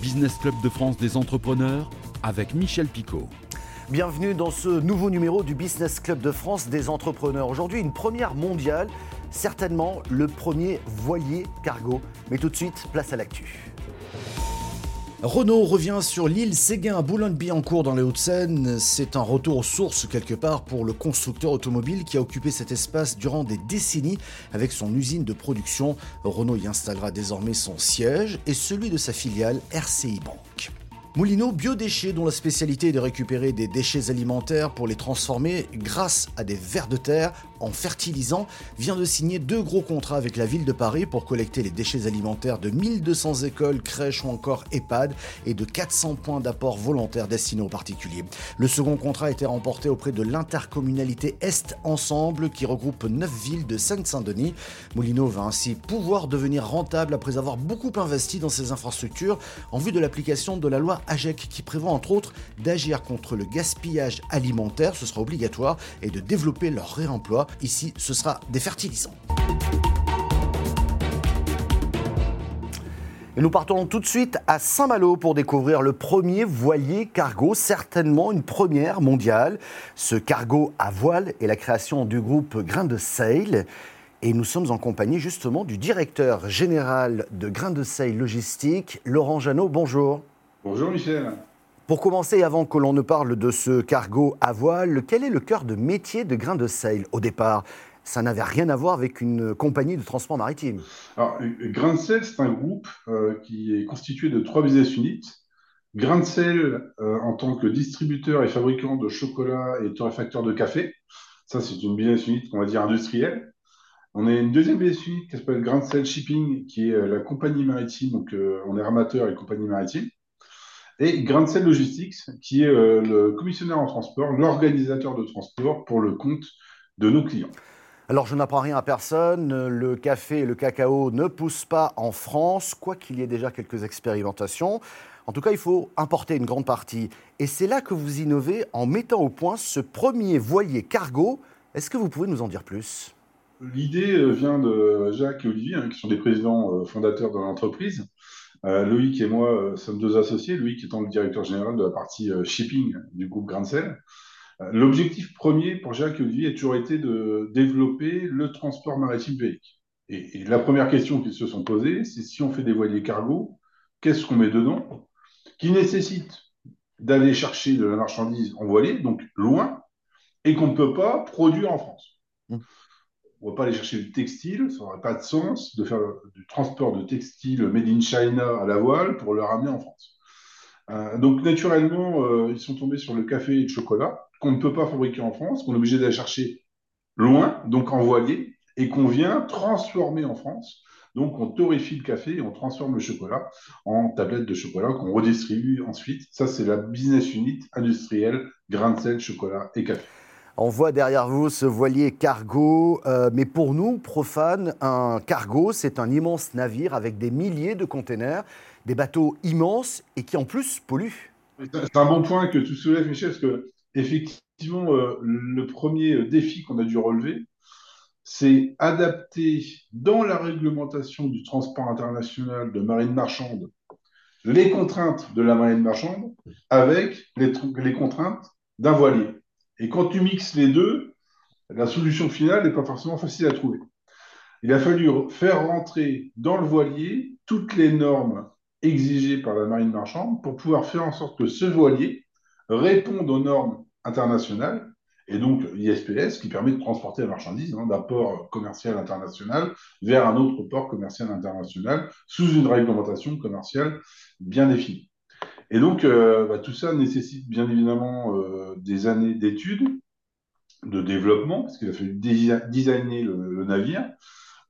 Business Club de France des entrepreneurs avec Michel Picot. Bienvenue dans ce nouveau numéro du Business Club de France des entrepreneurs. Aujourd'hui, une première mondiale, certainement le premier voilier cargo. Mais tout de suite, place à l'actu. Renault revient sur l'île Séguin à Boulogne-Billancourt dans les Hauts-de-Seine. C'est un retour aux sources quelque part pour le constructeur automobile qui a occupé cet espace durant des décennies avec son usine de production. Renault y installera désormais son siège et celui de sa filiale RCI Bank. Moulineau Biodéchets, dont la spécialité est de récupérer des déchets alimentaires pour les transformer grâce à des vers de terre en fertilisant, vient de signer deux gros contrats avec la ville de Paris pour collecter les déchets alimentaires de 1200 écoles, crèches ou encore EHPAD et de 400 points d'apport volontaires destinés aux particuliers. Le second contrat a été remporté auprès de l'intercommunalité Est Ensemble qui regroupe 9 villes de Seine-Saint-Denis. Moulineau va ainsi pouvoir devenir rentable après avoir beaucoup investi dans ses infrastructures en vue de l'application de la loi AGEC qui prévoit entre autres d'agir contre le gaspillage alimentaire, ce sera obligatoire, et de développer leur réemploi. Ici, ce sera des fertilisants. Et nous partons tout de suite à Saint-Malo pour découvrir le premier voilier cargo, certainement une première mondiale. Ce cargo à voile est la création du groupe Grain de Sail. Et nous sommes en compagnie justement du directeur général de Grain de Sail Logistique, Laurent Janot. Bonjour. Bonjour Michel. Pour commencer, avant que l'on ne parle de ce cargo à voile, quel est le cœur de métier de Grain de Sail au départ? Ça n'avait rien à voir avec une compagnie de transport maritime. Alors, Grain de Sail, c'est un groupe euh, qui est constitué de trois business units. Grain de Sail euh, en tant que distributeur et fabricant de chocolat et torréfacteur de café. Ça, c'est une business unit qu'on va dire industrielle. On a une deuxième business unit qui s'appelle Grain de Sail Shipping, qui est euh, la compagnie maritime. Donc, on est armateur et compagnie maritime et Grancel Logistics, qui est euh, le commissionnaire en transport, l'organisateur de transport pour le compte de nos clients. Alors je n'apprends rien à personne, le café et le cacao ne poussent pas en France, quoi qu'il y ait déjà quelques expérimentations. En tout cas, il faut importer une grande partie. Et c'est là que vous innovez en mettant au point ce premier voilier cargo. Est-ce que vous pouvez nous en dire plus? L'idée euh, vient de Jacques et Olivier, hein, qui sont des présidents euh, fondateurs de l'entreprise. Euh, Loïc et moi euh, sommes deux associés, Loïc étant le directeur général de la partie euh, shipping du groupe Grancel. L'objectif premier pour Jacques et Olivier a toujours été de développer le transport maritime pays. Et, la première question qu'ils se sont posées, c'est si on fait des voiliers cargo, qu'est-ce qu'on met dedans Qui nécessite d'aller chercher de la marchandise en voilier, donc loin, et qu'on ne peut pas produire en France. Mmh on ne va pas aller chercher du textile, ça n'aurait pas de sens de faire du transport de textile made in China à la voile pour le ramener en France. Euh, donc naturellement, euh, ils sont tombés sur le café et le chocolat qu'on ne peut pas fabriquer en France, qu'on est obligé d'aller chercher loin, donc en voilier, et qu'on vient transformer en France. Donc on torréfie le café et on transforme le chocolat en tablettes de chocolat qu'on redistribue ensuite. Ça, c'est la business unit industrielle, grain de sel, chocolat et café. On voit derrière vous ce voilier cargo, euh, mais pour nous, profanes, un cargo, c'est un immense navire avec des milliers de containers, des bateaux immenses et qui en plus polluent. C'est un bon point que tu soulèves, Michel, parce que effectivement, euh, le premier défi qu'on a dû relever, c'est adapter dans la réglementation du transport international de marine marchande les contraintes de la marine marchande avec les contraintes d'un voilier. Et quand tu mixes les deux, la solution finale n'est pas forcément facile à trouver. Il a fallu faire rentrer dans le voilier toutes les normes exigées par la marine marchande pour pouvoir faire en sorte que ce voilier réponde aux normes internationales et donc l'ISPS qui permet de transporter la marchandise hein, d'un port commercial international vers un autre port commercial international sous une réglementation commerciale bien définie. Et donc, euh, bah, tout ça nécessite bien évidemment euh, des années d'études, de développement, parce qu'il a fallu designer le, navire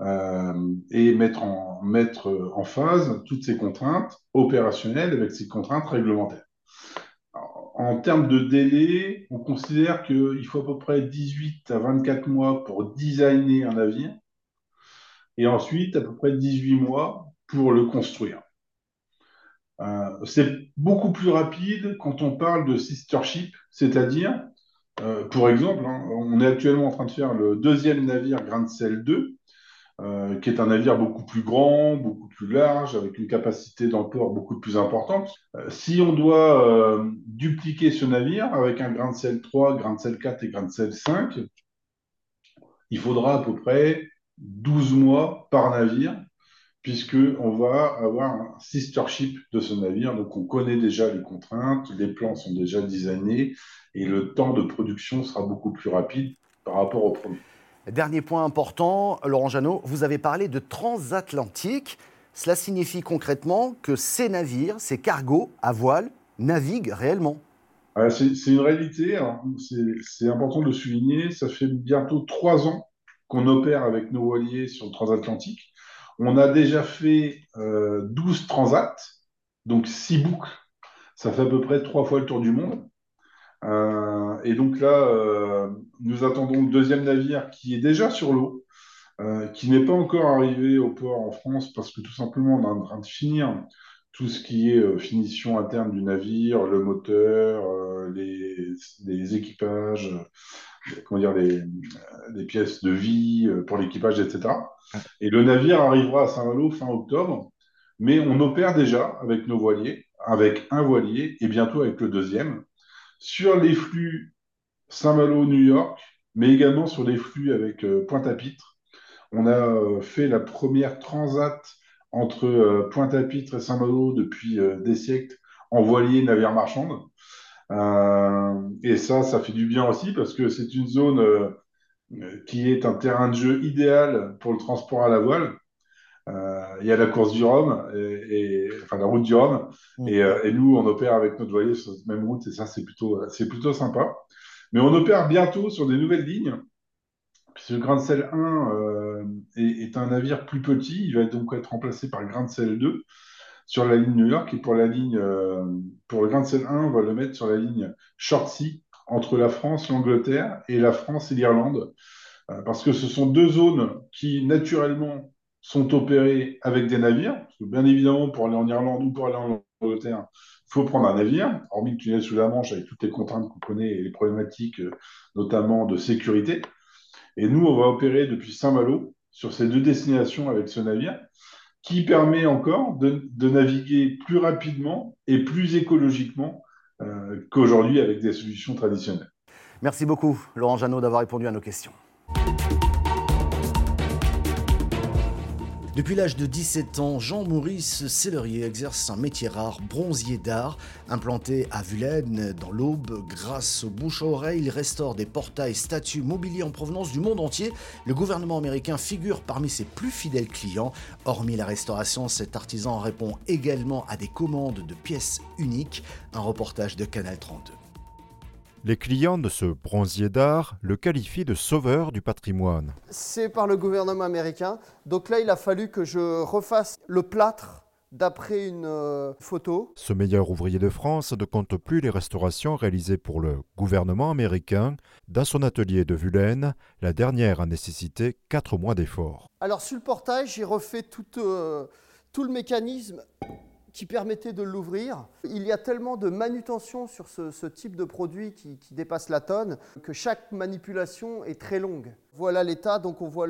euh, et mettre en, mettre en phase toutes ces contraintes opérationnelles avec ces contraintes réglementaires. en termes de délai, on considère qu'il faut à peu près 18 à 24 mois pour designer un navire et ensuite à peu près 18 mois pour le construire. Euh, c'est beaucoup plus rapide quand on parle de sister ship, c'est-à-dire, euh, pour exemple, hein, on est actuellement en train de faire le deuxième navire Grand Cell 2. euh, qui est un navire beaucoup plus grand, beaucoup plus large, avec une capacité d'emport beaucoup plus importante. Si on doit dupliquer ce navire avec un grain de sel 3, grain de sel 4 et grain de sel 5, il faudra à peu près 12 mois par navire, puisqu'on va avoir un sister ship de ce navire. Donc on connaît déjà les contraintes, les plans sont déjà designés, et le temps de production sera beaucoup plus rapide par rapport au premier. Dernier point important, Laurent Janot, vous avez parlé de transatlantique. Cela signifie concrètement que ces navires, ces cargos à voile, naviguent réellement. C'est une réalité, c'est important de le souligner. Ça fait bientôt trois ans qu'on opère avec nos voiliers sur le transatlantique. On a déjà fait 12 euh, transats, donc 6 boucles. Ça fait à peu près trois fois le tour du monde. Euh, et donc là, euh, nous attendons le deuxième navire qui est déjà sur l'eau, qui n'est pas encore arrivé au port en France parce que tout simplement on est en train de finir tout ce qui est finition interne du navire, le moteur, les, équipages, comment dire, les, les, pièces de vie pour l'équipage, etc. Et le navire arrivera à Saint-Malo fin octobre, mais on opère déjà avec nos voiliers, avec un voilier et bientôt avec le deuxième sur les flux Saint-Malo-New York, mais également sur les flux avec euh, Pointe-à-Pitre. On a euh, fait la première transat entre euh, Pointe-à-Pitre et Saint-Malo depuis des siècles en voilier navire marchande. Et ça, ça fait du bien aussi parce que c'est une zone qui est un terrain de jeu idéal pour le transport à la voile. Euh, il y a la course du Rhum, et, enfin la route du Rhum, mm. euh, et, nous, on opère avec notre voilier sur cette même route, et ça, c'est plutôt, c'est plutôt sympa. Mais on opère bientôt sur des nouvelles lignes. Ce Grain de Sel 1 euh, est, un navire plus petit, il va donc être remplacé par Grain de Sel 2 sur la ligne New York, et pour la ligne, pour le Grain de Sel 1, on va le mettre sur la ligne Short Sea entre la France, l'Angleterre et la France et l'Irlande, parce que ce sont deux zones qui naturellement sont opérés avec des navires. Bien évidemment, pour aller en Irlande ou pour aller en Angleterre, il faut prendre un navire, hormis le tunnel sous la Manche avec toutes les contraintes qu'on connaît et les problématiques, euh, notamment de sécurité. Et nous, on va opérer depuis Saint-Malo sur ces deux destinations avec ce navire, qui permet encore de, naviguer plus rapidement et plus écologiquement euh, qu'aujourd'hui avec des solutions traditionnelles. Merci beaucoup, Laurent Janot, d'avoir répondu à nos questions. Depuis l'âge de 17 ans, Jean-Maurice Sellerier exerce un métier rare, bronzier d'art. Implanté à Vulaine, dans l'Aube, grâce aux bouche à oreille, il restaure des portails, statues, mobilier en provenance du monde entier. Le gouvernement américain figure parmi ses plus fidèles clients. Hormis la restauration, cet artisan répond également à des commandes de pièces uniques. Un reportage de Canal 32. Les clients de ce bronzier d'art le qualifient de sauveur du patrimoine. C'est par le gouvernement américain. Donc là, il a fallu que je refasse le plâtre d'après une euh, photo. Ce meilleur ouvrier de France ne compte plus les restaurations réalisées pour le gouvernement américain. Dans son atelier de Vulaine, la dernière a nécessité quatre mois d'efforts. Alors sur le portail, j'ai refait tout, euh, tout le mécanisme qui permettait de l'ouvrir. Il y a tellement de manutention sur ce, type de produit qui, dépasse la tonne que chaque manipulation est très longue. Voilà l'état, donc on voit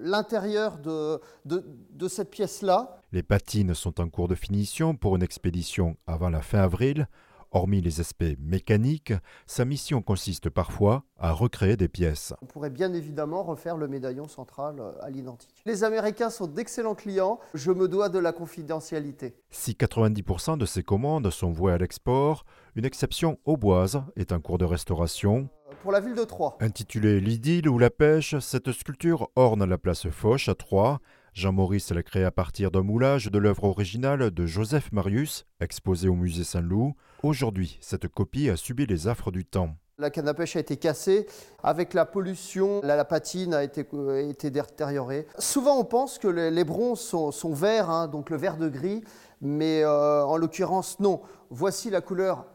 l'intérieur de, de cette pièce-là. Les patines sont en cours de finition pour une expédition avant la fin avril. Hormis les aspects mécaniques, sa mission consiste parfois à recréer des pièces. On pourrait bien évidemment refaire le médaillon central euh, à l'identique. Les Américains sont d'excellents clients, je me dois de la confidentialité. Si 90% de ces commandes sont vouées à l'export, une exception auboise est en cours de restauration. Euh, pour la ville de Troyes. Intitulée L'idylle ou la pêche, cette sculpture orne la place Foch à Troyes Jean-Maurice l'a créé à partir d'un moulage de l'œuvre originale de Joseph Marius, exposée au musée Saint-Loup. Aujourd'hui, cette copie a subi les affres du temps. La canne à pêche a été cassée. Avec la pollution, la, patine a été, euh, été, détériorée. Souvent, on pense que les, bronzes sont, verts, hein, donc le vert de gris, mais euh, en l'occurrence, non. Voici la couleur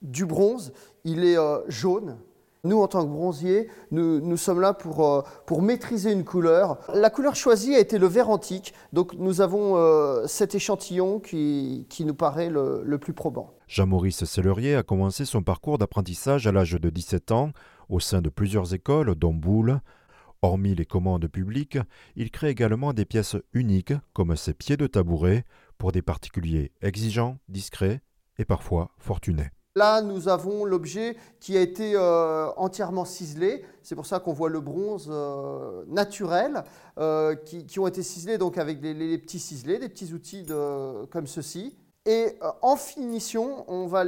du bronze. Il est euh, jaune, nous, en tant que bronziers, nous, sommes là pour, euh, pour, maîtriser une couleur. La couleur choisie a été le vert antique, donc nous avons euh, cet échantillon qui, nous paraît le, plus probant. Jean-Maurice Sellerier a commencé son parcours d'apprentissage à l'âge de 17 ans au sein de plusieurs écoles, dont Boulle. Hormis les commandes publiques, il crée également des pièces uniques comme ces pieds de tabouret pour des particuliers exigeants, discrets et parfois fortunés. Là, nous avons l'objet qui a été euh, entièrement ciselé. C'est pour ça qu'on voit le bronze euh, naturel euh, qui, ont été ciselés donc avec les, petits ciselés, des petits outils comme ceci. Et en finition, on va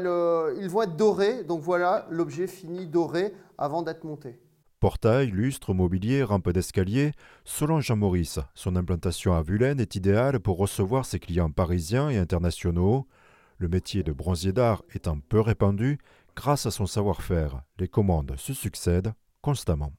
ils vont être dorés. Donc voilà l'objet fini doré avant d'être monté. Portail, lustre, mobilier, rampe d'escalier, selon Jean-Maurice, son implantation à Vulaine est idéale pour recevoir ses clients parisiens et internationaux. Le métier de bronzier d'art étant peu répandu, grâce à son savoir-faire, les commandes se succèdent constamment.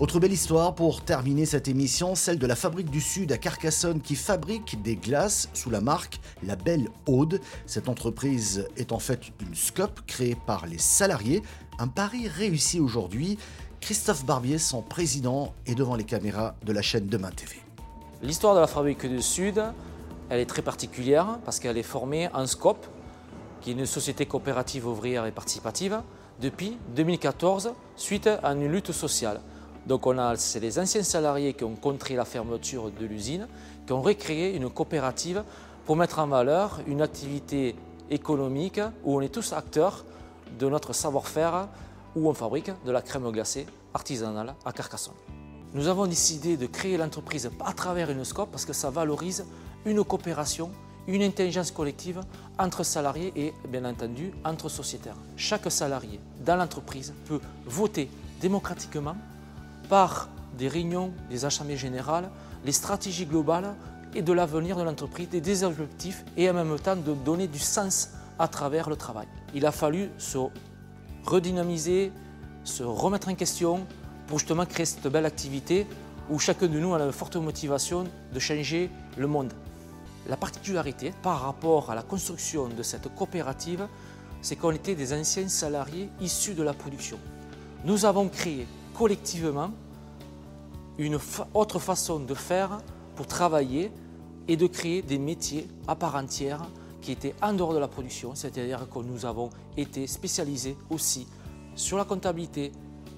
Autre belle histoire pour terminer cette émission, celle de la Fabrique du Sud à Carcassonne qui fabrique des glaces sous la marque La Belle Aude. Cette entreprise est en fait une scope créée par les salariés. Un pari réussi aujourd'hui. Christophe Barbier, son président, est devant les caméras de la chaîne Demain TV. L'histoire de la Fabrique du Sud, elle est très particulière parce qu'elle est formée en SCOP, qui est une société coopérative ouvrière et participative, depuis 2014, suite à une lutte sociale. Donc on a, c'est les anciens salariés qui ont contré la fermeture de l'usine, qui ont recréé une coopérative pour mettre en valeur une activité économique où on est tous acteurs de notre savoir-faire, où on fabrique de la crème glacée artisanale à Carcassonne. Nous avons décidé de créer l'entreprise à travers une scope parce que ça valorise une coopération, une intelligence collective entre salariés et bien entendu entre sociétaires. Chaque salarié dans l'entreprise peut voter démocratiquement par des réunions des assemblées générales, les stratégies globales et de l'avenir de l'entreprise, des objectifs et en même temps de donner du sens à travers le travail. Il a fallu se redynamiser, se remettre en question, pour justement créer cette belle activité où chacun de nous a une forte motivation de changer le monde. La particularité par rapport à la construction de cette coopérative, c'est qu'on était des anciens salariés issus de la production. Nous avons créé collectivement une autre façon de faire pour travailler et de créer des métiers à part entière qui étaient en dehors de la production, c'est-à-dire que nous avons été spécialisés aussi sur la comptabilité,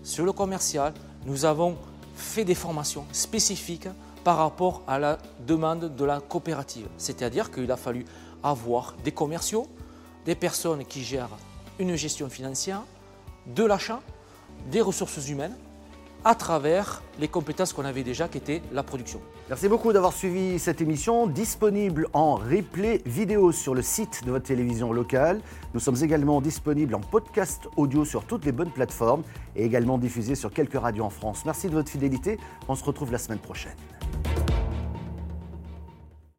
sur le commercial, nous avons fait des formations spécifiques par rapport à la demande de la coopérative. C'est-à-dire qu'il a fallu avoir des commerciaux, des personnes qui gèrent une gestion financière, de l'achat, des ressources humaines, à travers les compétences qu'on avait déjà, qui étaient la production. Merci beaucoup d'avoir suivi cette émission, disponible en replay vidéo sur le site de votre télévision locale. Nous sommes également disponibles en podcast audio sur toutes les bonnes plateformes et également diffusés sur quelques radios en France. Merci de votre fidélité. On se retrouve la semaine prochaine.